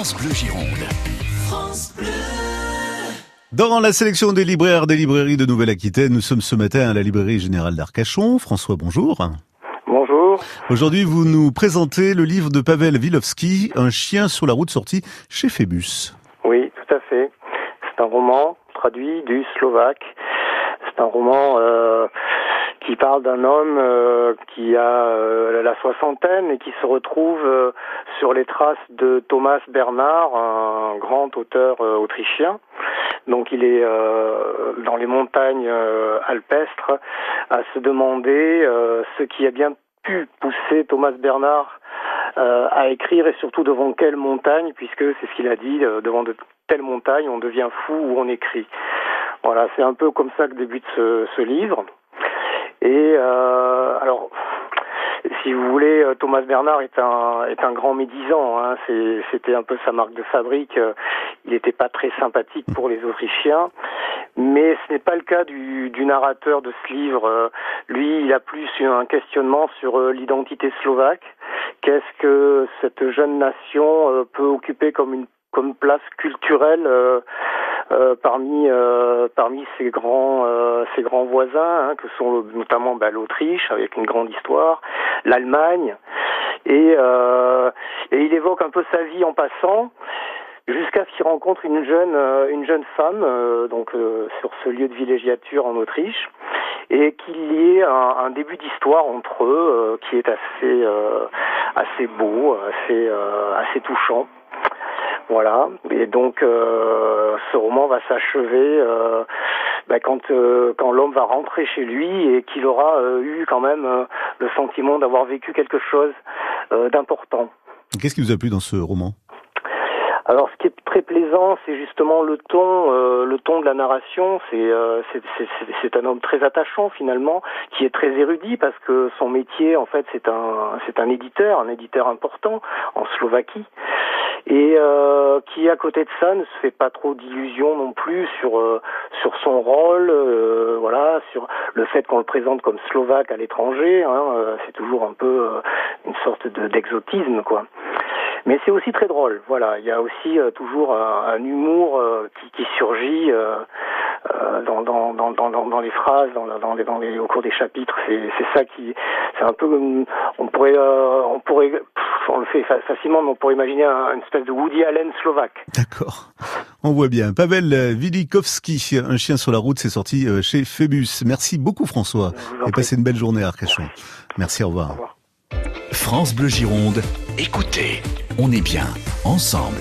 France Bleu Gironde. France Bleu. Dans la sélection des libraires des librairies de Nouvelle-Aquitaine, nous sommes ce matin à la librairie générale d'Arcachon. François, bonjour. Bonjour. Aujourd'hui, vous nous présentez le livre de Pavel Wilowski, Un chien sur la route sorti chez Phébus. Oui, tout à fait. C'est un roman traduit du slovaque. C'est un roman euh, qui parle d'un homme euh, qui a euh, la soixantaine et qui se retrouve euh, sur les traces de Thomas Bernard, un grand auteur autrichien. Donc il est dans les montagnes alpestres à se demander ce qui a bien pu pousser Thomas Bernard à écrire et surtout devant quelle montagne, puisque c'est ce qu'il a dit, devant de telles montagnes, on devient fou ou on écrit. Voilà, c'est un peu comme ça que débute ce, ce livre. Et euh, alors, si vous voulez, euh, Thomas Bernard est un est un grand médisant. Hein. C'était un peu sa marque de fabrique. Il n'était pas très sympathique pour les Autrichiens, mais ce n'est pas le cas du, du narrateur de ce livre. Lui, il a plus un questionnement sur euh, l'identité slovaque. Qu'est-ce que cette jeune nation euh, peut occuper comme une comme place culturelle euh, euh, parmi euh, ses grands ses grands voisins hein, que sont notamment bah, l'Autriche avec une grande histoire, l'Allemagne. Et il évoque un peu sa vie en passant jusqu'à ce qu'il rencontre une jeune une jeune femme donc sur ce lieu de villégiature en Autriche et qu'il y ait un, début d'histoire entre eux qui est assez beau assez touchant voilà. Et donc euh, ce roman va s'achever euh, bah, quand euh, quand l'homme va rentrer chez lui et qu'il aura eu quand même le sentiment d'avoir vécu quelque chose d'important. Qu'est-ce qui vous a plu dans ce roman? Alors, ce qui est très plaisant, c'est justement le ton, euh, le ton de la narration. Euh, c'est c'est un homme très attachant finalement, qui est très érudit parce que son métier, en fait, c'est un c'est un éditeur, un éditeur important en Slovaquie, et euh, qui à côté de ça ne se fait pas trop d'illusions non plus sur sur son rôle, voilà, sur le fait qu'on le présente comme slovaque à l'étranger. Hein, c'est toujours un peu une sorte d'exotisme, quoi. Mais c'est aussi très drôle. Voilà, il y a aussi euh, toujours un, humour euh, qui, surgit euh, euh dans, dans, dans, dans, les phrases, dans, dans, les, dans les, au cours des chapitres. C'est ça qui, c'est un peu, on pourrait, on pourrait, on le fait facilement, mais on pourrait imaginer un, une espèce de Woody Allen slovaque. D'accord. On voit bien. Pavel Wilikowski, Un chien sur la route, c'est sorti chez Phébus. Merci beaucoup François. Et passez une belle journée à Arcachon. Merci, au revoir. France Bleu Gironde, écoutez, on est bien ensemble.